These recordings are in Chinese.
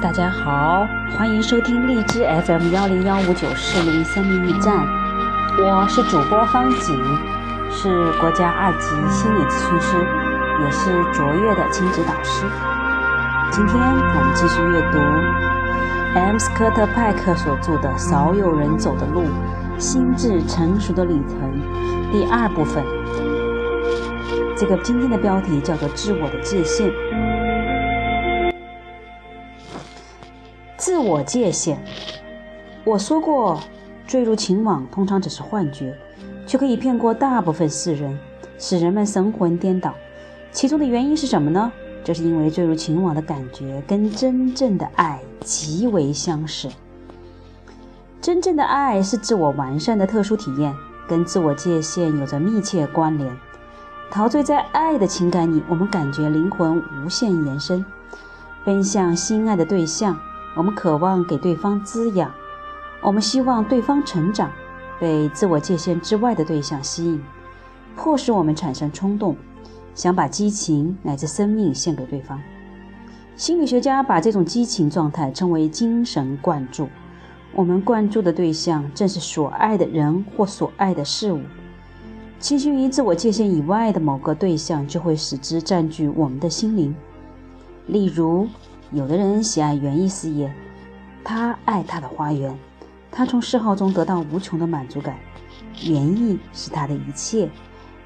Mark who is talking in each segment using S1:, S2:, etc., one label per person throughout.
S1: 大家好，欢迎收听荔枝 FM 幺零幺五九四零生命驿站，我是主播方景，是国家二级心理咨询师，也是卓越的亲子导师。今天我们继续阅读 M. 斯科特派克所著的《少有人走的路：心智成熟的旅程》第二部分。这个今天的标题叫做“自我的界限”。自我界限。我说过，坠入情网通常只是幻觉，却可以骗过大部分世人，使人们神魂颠倒。其中的原因是什么呢？这是因为坠入情网的感觉跟真正的爱极为相似。真正的爱是自我完善的特殊体验，跟自我界限有着密切关联。陶醉在爱的情感里，我们感觉灵魂无限延伸，奔向心爱的对象。我们渴望给对方滋养，我们希望对方成长，被自我界限之外的对象吸引，迫使我们产生冲动，想把激情乃至生命献给对方。心理学家把这种激情状态称为精神灌注。我们灌注的对象正是所爱的人或所爱的事物。倾心于自我界限以外的某个对象，就会使之占据我们的心灵。例如。有的人喜爱园艺事业，他爱他的花园，他从嗜好中得到无穷的满足感。园艺是他的一切。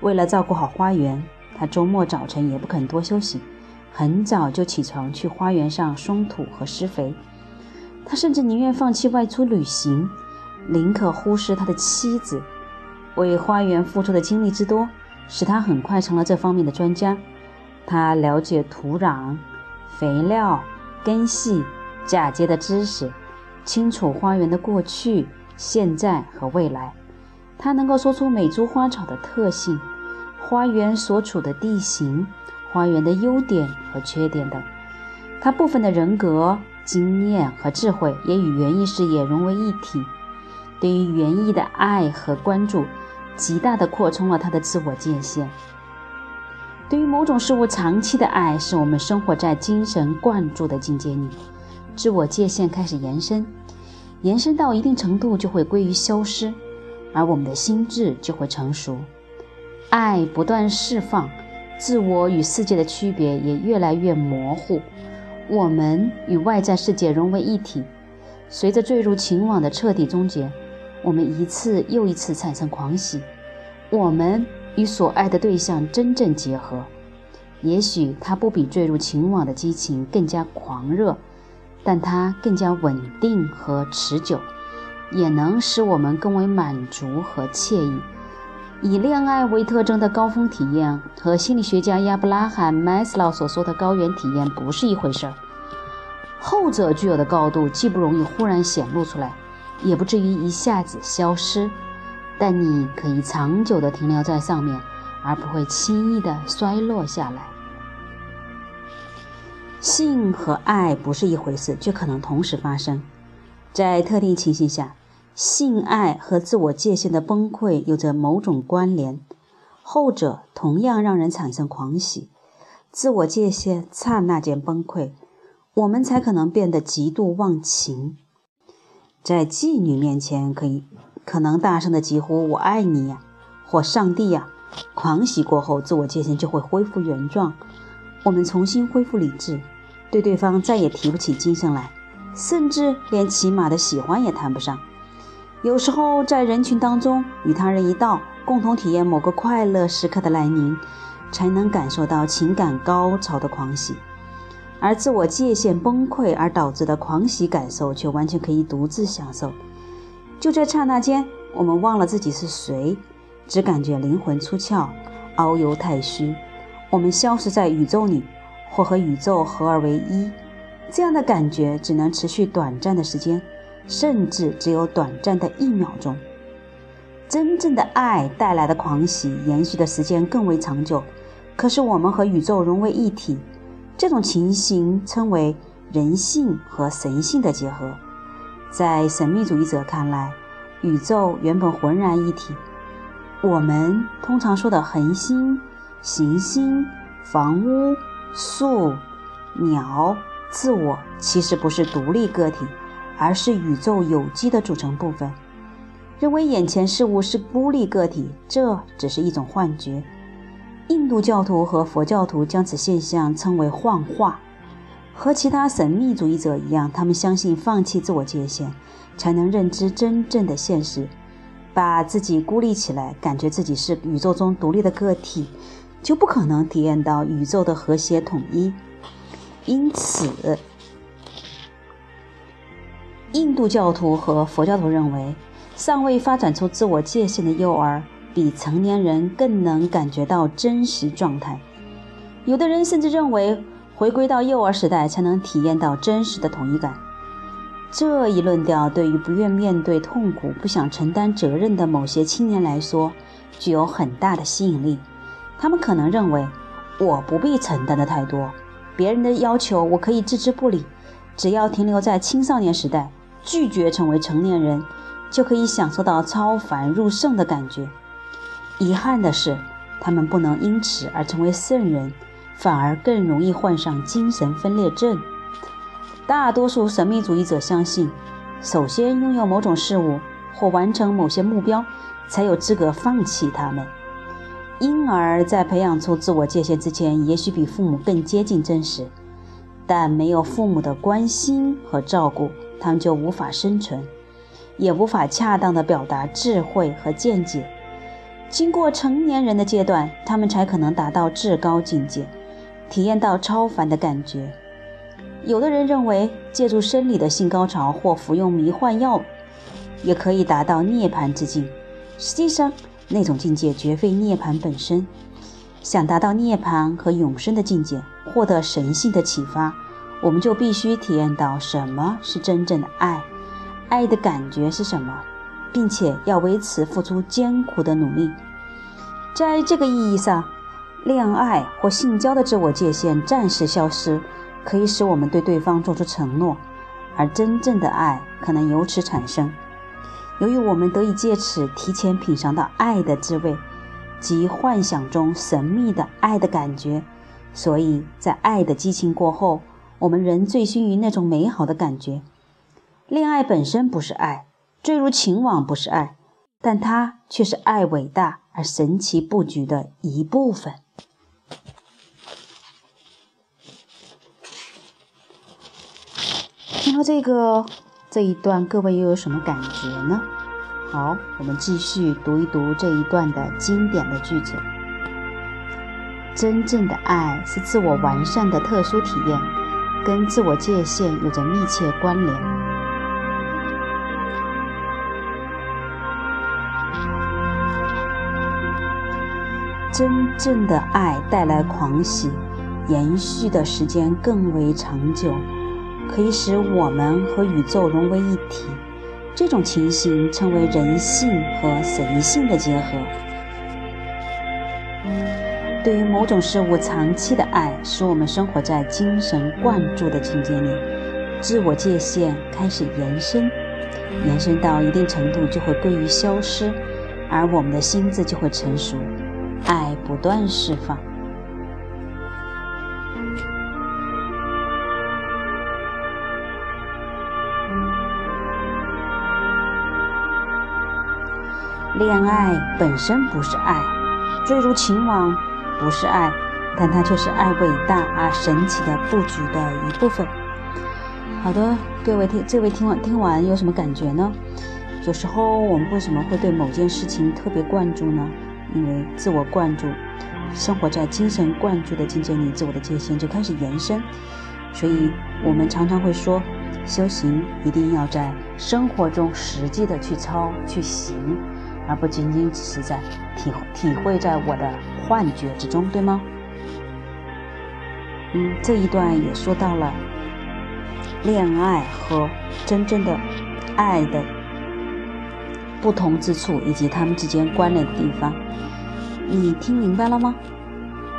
S1: 为了照顾好花园，他周末早晨也不肯多休息，很早就起床去花园上松土和施肥。他甚至宁愿放弃外出旅行，宁可忽视他的妻子。为花园付出的精力之多，使他很快成了这方面的专家。他了解土壤、肥料。根系、嫁接的知识，清楚花园的过去、现在和未来。他能够说出每株花草的特性、花园所处的地形、花园的优点和缺点等。他部分的人格、经验和智慧也与园艺事业融为一体。对于园艺的爱和关注，极大地扩充了他的自我界限。对于某种事物长期的爱，是我们生活在精神灌注的境界里，自我界限开始延伸，延伸到一定程度就会归于消失，而我们的心智就会成熟。爱不断释放，自我与世界的区别也越来越模糊，我们与外在世界融为一体。随着坠入情网的彻底终结，我们一次又一次产生狂喜，我们。与所爱的对象真正结合，也许它不比坠入情网的激情更加狂热，但它更加稳定和持久，也能使我们更为满足和惬意。以恋爱为特征的高峰体验和心理学家亚伯拉罕·麦斯劳所说的高原体验不是一回事儿。后者具有的高度既不容易忽然显露出来，也不至于一下子消失。但你可以长久地停留在上面，而不会轻易地衰落下来。性和爱不是一回事，却可能同时发生。在特定情形下，性爱和自我界限的崩溃有着某种关联，后者同样让人产生狂喜。自我界限刹那间崩溃，我们才可能变得极度忘情。在妓女面前可以。可能大声的疾呼“我爱你呀”或“上帝呀”，狂喜过后，自我界限就会恢复原状，我们重新恢复理智，对对方再也提不起精神来，甚至连起码的喜欢也谈不上。有时候在人群当中与他人一道，共同体验某个快乐时刻的来临，才能感受到情感高潮的狂喜，而自我界限崩溃而导致的狂喜感受，却完全可以独自享受。就在刹那间，我们忘了自己是谁，只感觉灵魂出窍，遨游太虚。我们消失在宇宙里，或和宇宙合二为一。这样的感觉只能持续短暂的时间，甚至只有短暂的一秒钟。真正的爱带来的狂喜，延续的时间更为长久。可是我们和宇宙融为一体，这种情形称为人性和神性的结合。在神秘主义者看来，宇宙原本浑然一体。我们通常说的恒星、行星、房屋、树、鸟、自我其实不是独立个体，而是宇宙有机的组成部分。认为眼前事物是孤立个体，这只是一种幻觉。印度教徒和佛教徒将此现象称为幻化。和其他神秘主义者一样，他们相信放弃自我界限，才能认知真正的现实。把自己孤立起来，感觉自己是宇宙中独立的个体，就不可能体验到宇宙的和谐统一。因此，印度教徒和佛教徒认为，尚未发展出自我界限的幼儿，比成年人更能感觉到真实状态。有的人甚至认为。回归到幼儿时代，才能体验到真实的统一感。这一论调对于不愿面对痛苦、不想承担责任的某些青年来说，具有很大的吸引力。他们可能认为，我不必承担的太多，别人的要求我可以置之不理，只要停留在青少年时代，拒绝成为成年人，就可以享受到超凡入圣的感觉。遗憾的是，他们不能因此而成为圣人。反而更容易患上精神分裂症。大多数神秘主义者相信，首先拥有某种事物或完成某些目标，才有资格放弃他们。婴儿在培养出自我界限之前，也许比父母更接近真实，但没有父母的关心和照顾，他们就无法生存，也无法恰当的表达智慧和见解。经过成年人的阶段，他们才可能达到至高境界。体验到超凡的感觉。有的人认为，借助生理的性高潮或服用迷幻药，也可以达到涅槃之境。实际上，那种境界绝非涅槃本身。想达到涅槃和永生的境界，获得神性的启发，我们就必须体验到什么是真正的爱，爱的感觉是什么，并且要为此付出艰苦的努力。在这个意义上。恋爱或性交的自我界限暂时消失，可以使我们对对方做出承诺，而真正的爱可能由此产生。由于我们得以借此提前品尝到爱的滋味，及幻想中神秘的爱的感觉，所以在爱的激情过后，我们仍醉心于那种美好的感觉。恋爱本身不是爱，坠入情网不是爱，但它却是爱伟大而神奇布局的一部分。到这个这一段，各位又有什么感觉呢？好，我们继续读一读这一段的经典的句子。真正的爱是自我完善的特殊体验，跟自我界限有着密切关联。真正的爱带来狂喜，延续的时间更为长久。可以使我们和宇宙融为一体，这种情形称为人性和神性的结合。对于某种事物长期的爱，使我们生活在精神灌注的境界里，自我界限开始延伸，延伸到一定程度就会归于消失，而我们的心智就会成熟，爱不断释放。恋爱本身不是爱，坠入情网不是爱，但它却是爱伟大而神奇的布局的一部分。好的，各位听，这位听完听完有什么感觉呢？有时候我们为什么会对某件事情特别关注呢？因为自我灌注，生活在精神灌注的境界里，自我的界限就开始延伸。所以我们常常会说，修行一定要在生活中实际的去操去行。而不仅仅只是在体体会在我的幻觉之中，对吗？嗯，这一段也说到了恋爱和真正的爱的不同之处，以及他们之间关联的地方。你听明白了吗？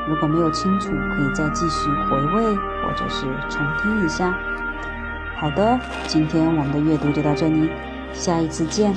S1: 如果没有清楚，可以再继续回味或者是重听一下。好的，今天我们的阅读就到这里，下一次见。